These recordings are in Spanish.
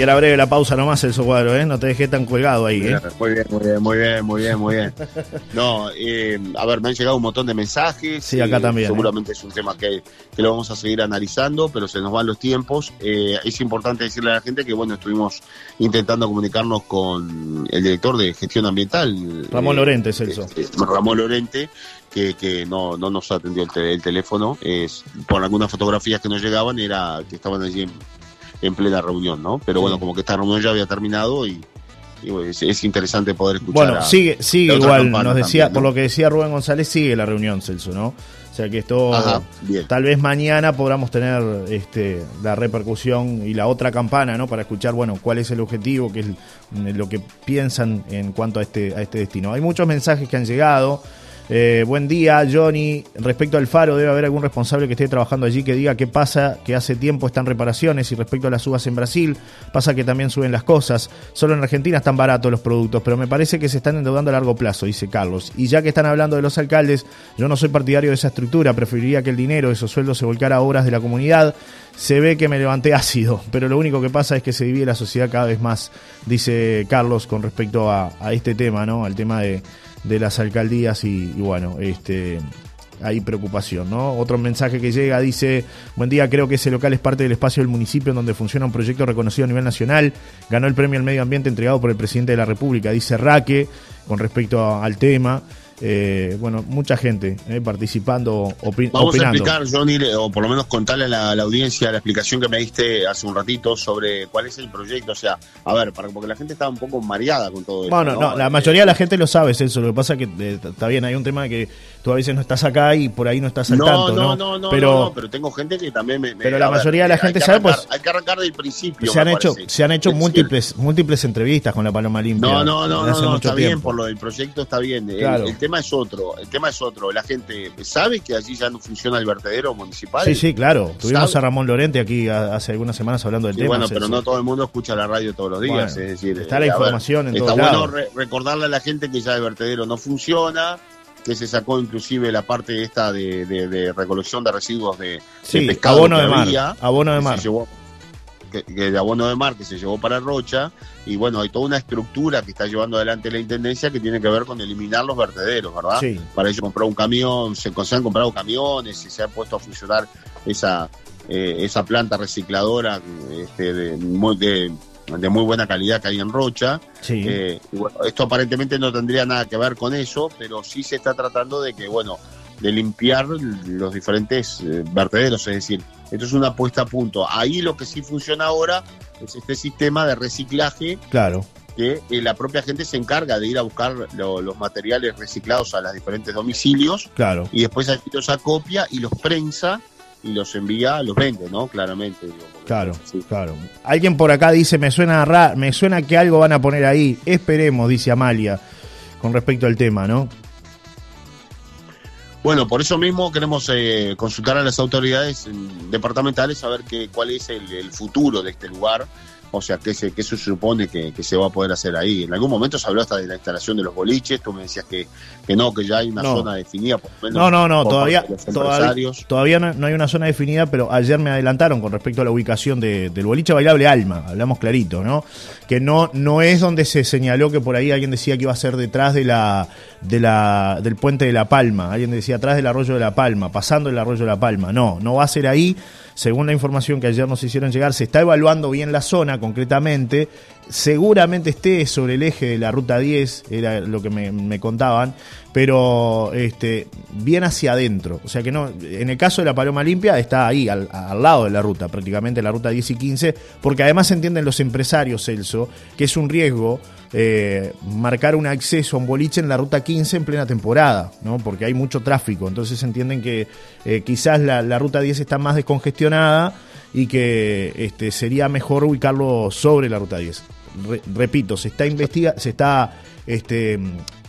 Y era breve la pausa nomás el cuadro, ¿eh? No te dejé tan colgado ahí, ¿eh? Muy bien, muy bien, muy bien, muy bien, muy bien. No, eh, a ver, me han llegado un montón de mensajes. Sí, acá eh, también, Seguramente es un tema que, que, lo vamos a seguir analizando, pero se nos van los tiempos. Es importante decirle a la gente que, bueno, estuvimos intentando comunicarnos con el director de gestión ambiental. Ramón Lorente, Celso. Ramón Lorente. Que, que no, no nos atendió el, el teléfono, es, por algunas fotografías que nos llegaban, era que estaban allí en, en plena reunión, ¿no? Pero bueno, como que esta reunión ya había terminado y, y bueno, es, es, interesante poder escuchar. Bueno, sigue, sigue igual, nos decía, también, ¿no? por lo que decía Rubén González, sigue la reunión, Celso, ¿no? O sea que esto Ajá, tal vez mañana podamos tener este, la repercusión y la otra campana, ¿no? Para escuchar, bueno, cuál es el objetivo, qué es lo que piensan en cuanto a este, a este destino. Hay muchos mensajes que han llegado. Eh, buen día, Johnny. Respecto al faro, debe haber algún responsable que esté trabajando allí que diga qué pasa, que hace tiempo están reparaciones y respecto a las uvas en Brasil, pasa que también suben las cosas. Solo en Argentina están baratos los productos, pero me parece que se están endeudando a largo plazo, dice Carlos. Y ya que están hablando de los alcaldes, yo no soy partidario de esa estructura, preferiría que el dinero de esos sueldos se volcara a obras de la comunidad. Se ve que me levanté ácido, pero lo único que pasa es que se divide la sociedad cada vez más, dice Carlos con respecto a, a este tema, ¿no? Al tema de de las alcaldías y, bueno, este hay preocupación, ¿no? Otro mensaje que llega dice, buen día, creo que ese local es parte del espacio del municipio en donde funciona un proyecto reconocido a nivel nacional, ganó el premio al medio ambiente entregado por el presidente de la República, dice Raque, con respecto al tema. Eh, bueno, mucha gente eh, participando, Vamos opinando. a explicar, Johnny, o por lo menos contarle a la, a la, audiencia la explicación que me diste hace un ratito sobre cuál es el proyecto. O sea, a ver, para, porque la gente estaba un poco mareada con todo esto. Bueno, ¿no? no, la mayoría de la gente lo sabe, eso. Lo que pasa es que eh, está bien, hay un tema que tú a veces no estás acá y por ahí no estás al no, tanto, no, ¿no? no, no, pero, no, pero tengo gente que también me. me pero la ver, mayoría de la gente sabe, arrancar, pues. Hay que arrancar del principio. Se han, hecho, parece. se han hecho Es múltiples, múltiples entrevistas con la Paloma Limpia. No, no, no, no, no, está bien, por lo del proyecto está bien. El- Claro. El, tema es otro, el tema es otro. La gente sabe que allí ya no funciona el vertedero municipal. Sí, sí, claro. Tuvimos a Ramón Lorente aquí hace algunas semanas hablando del Sí, tema. bueno, pero no todo el mundo escucha la radio todos los días, Bueno, es decir, está eh, la ver, información en está bueno re- recordarle a la gente que ya el vertedero no funciona, que se sacó inclusive la parte esta de, de- de recolección de residuos de, Sí, de pescado abono de mar, había, abono de mar. Que, que de abono de mar que se llevó para Rocha y bueno hay toda una estructura que está llevando adelante la intendencia que tiene que ver con eliminar los vertederos verdad Sí. para ello compró un camión se, se han comprado camiones y se ha puesto a funcionar esa eh, esa planta recicladora este, de, muy, de, de muy buena calidad que hay en Rocha Sí. eh, y bueno, esto aparentemente no tendría nada que ver con eso, pero sí se está tratando de que, bueno, de limpiar los diferentes eh, vertederos, es decir, esto es una puesta a punto. Ahí lo que sí funciona ahora es este sistema de reciclaje Claro. que eh, la propia gente se encarga de ir a buscar lo- los materiales reciclados a los diferentes domicilios Claro. y después allí los acopia y los prensa y los envía, los vende, ¿no? Claramente. digo, Claro, sí. claro. Alguien por acá dice, me suena ra- me suena que algo van a poner ahí. Esperemos, dice Amalia, con respecto al tema, ¿no? Bueno, por eso mismo queremos eh, consultar a las autoridades departamentales a ver cuál es el, el futuro de este lugar, o sea, qué se, qué se supone que, que se va a poder hacer ahí. En algún momento se habló hasta de la instalación de los boliches, tú me decías que, que no, que ya hay una No. zona definida, por lo menos No, no, no, todavía, todavía, todavía no, no hay una zona definida, pero ayer me adelantaron con respecto a la ubicación de- del boliche bailable Alma, hablamos clarito, ¿no? Que no, no es donde se señaló que por ahí alguien decía que iba a ser detrás de la, de la, del puente de La Palma, alguien decía atrás del arroyo de La Palma, pasando el arroyo de La Palma, no, no va a ser ahí, según la información que ayer nos hicieron llegar, se está evaluando bien la zona concretamente, seguramente esté sobre el eje de la ruta 10, era lo que me, contaban, pero este, bien hacia adentro. O sea que no, en el caso de la Paloma Limpia está ahí, al, al lado de la ruta, prácticamente la ruta 10 y 15, porque además entienden los empresarios, Celso, que es un riesgo eh, marcar un acceso a un boliche en la ruta 15 en plena temporada, ¿no? porque hay mucho tráfico. Entonces entienden que eh, quizás la, la ruta 10 está más descongestionada y que este, sería mejor ubicarlo sobre la ruta 10. Re- repito, se está investiga, se está este,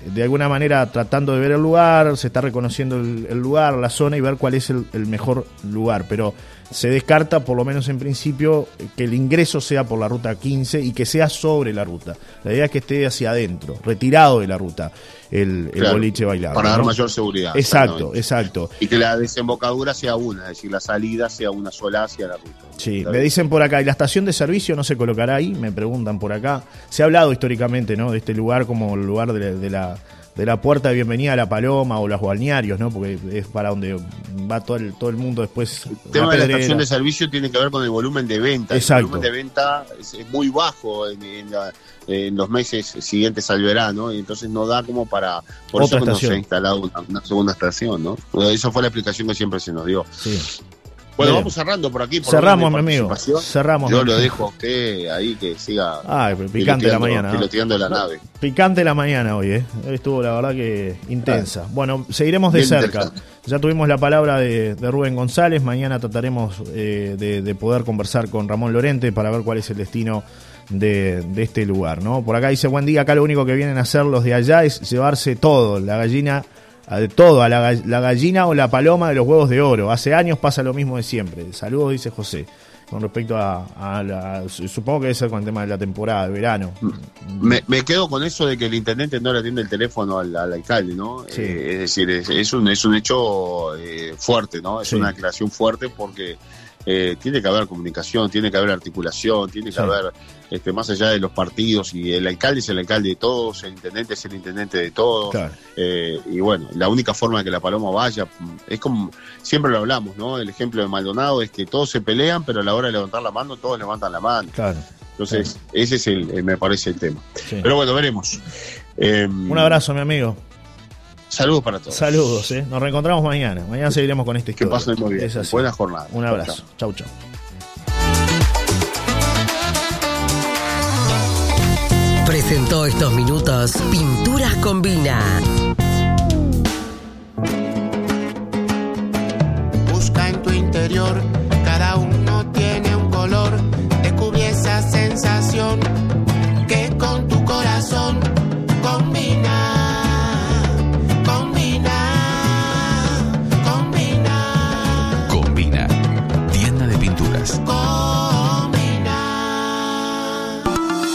de alguna manera tratando de ver el lugar, se está reconociendo el, lugar, la zona y ver cuál es el, mejor lugar. Pero se descarta, por lo menos en principio, que el ingreso sea por la ruta 15 y que sea sobre la ruta. La idea es que esté hacia adentro, retirado de la ruta, el, boliche bailable. Para dar mayor seguridad. Exacto, exacto. Y que la desembocadura sea una, es decir, la salida sea una sola hacia la ruta. Sí, me dicen por acá, ¿y la estación de servicio no se colocará ahí? Me preguntan por acá. Se ha hablado históricamente, ¿no? De este lugar como el lugar de la de la puerta de bienvenida a la Paloma o los balnearios, ¿no? Porque es para donde va todo el, todo el mundo después. El tema de la estación de servicio tiene que ver con el volumen de venta. Exacto. El volumen de venta es, muy bajo en, los meses siguientes al verano y entonces no da como para... Por Otra eso estación. se ha instalado una, segunda estación, ¿no? Esa fue la explicación que siempre se nos dio. Sí. Bueno, vamos cerrando por aquí. Cerramos, mi amigo. Cerramos. Yo lo dejo a usted ahí que siga. Ah, picante la mañana. Piloteando la nave. Picante la mañana hoy, ¿eh? Estuvo la verdad que intensa. Bueno, seguiremos de cerca. Ya tuvimos la palabra de, Rubén González. Mañana trataremos eh, de, poder conversar con Ramón Lorente para ver cuál es el destino de, de, este lugar, ¿no? Por acá dice, buen día, acá lo único que vienen a hacer los de allá es llevarse todo, la gallina de todo, a la, gallina o la paloma de los huevos de oro. Hace años pasa lo mismo de siempre. Saludos, dice José. Con respecto a, la. Supongo que debe ser con el tema de la temporada, de verano. Me, quedo con eso de que el intendente no le atiende el teléfono al, alcalde, ¿no? Eh, es decir, es, un, es un hecho eh, fuerte, ¿no? Es una declaración fuerte porque eh, tiene que haber comunicación, tiene que haber articulación, tiene que haber, este, más allá de los partidos, y el alcalde es el alcalde de todos, el intendente es el intendente de todos. Eh, y bueno, la única forma de que la paloma vaya, es como, siempre lo hablamos, ¿no? El ejemplo de Maldonado es que todos se pelean, pero a la hora de levantar la mano, todos levantan la mano. Entonces, ese es el, me parece el tema. Pero bueno, veremos. Un abrazo, mi amigo. Saludos para todos. Saludos, ¿eh? Nos reencontramos mañana. Mañana seguiremos con esta historia. Que pasen muy bien. Buena jornada. Un abrazo. Chau, chau. Presentó estos minutos Pinturas Combina.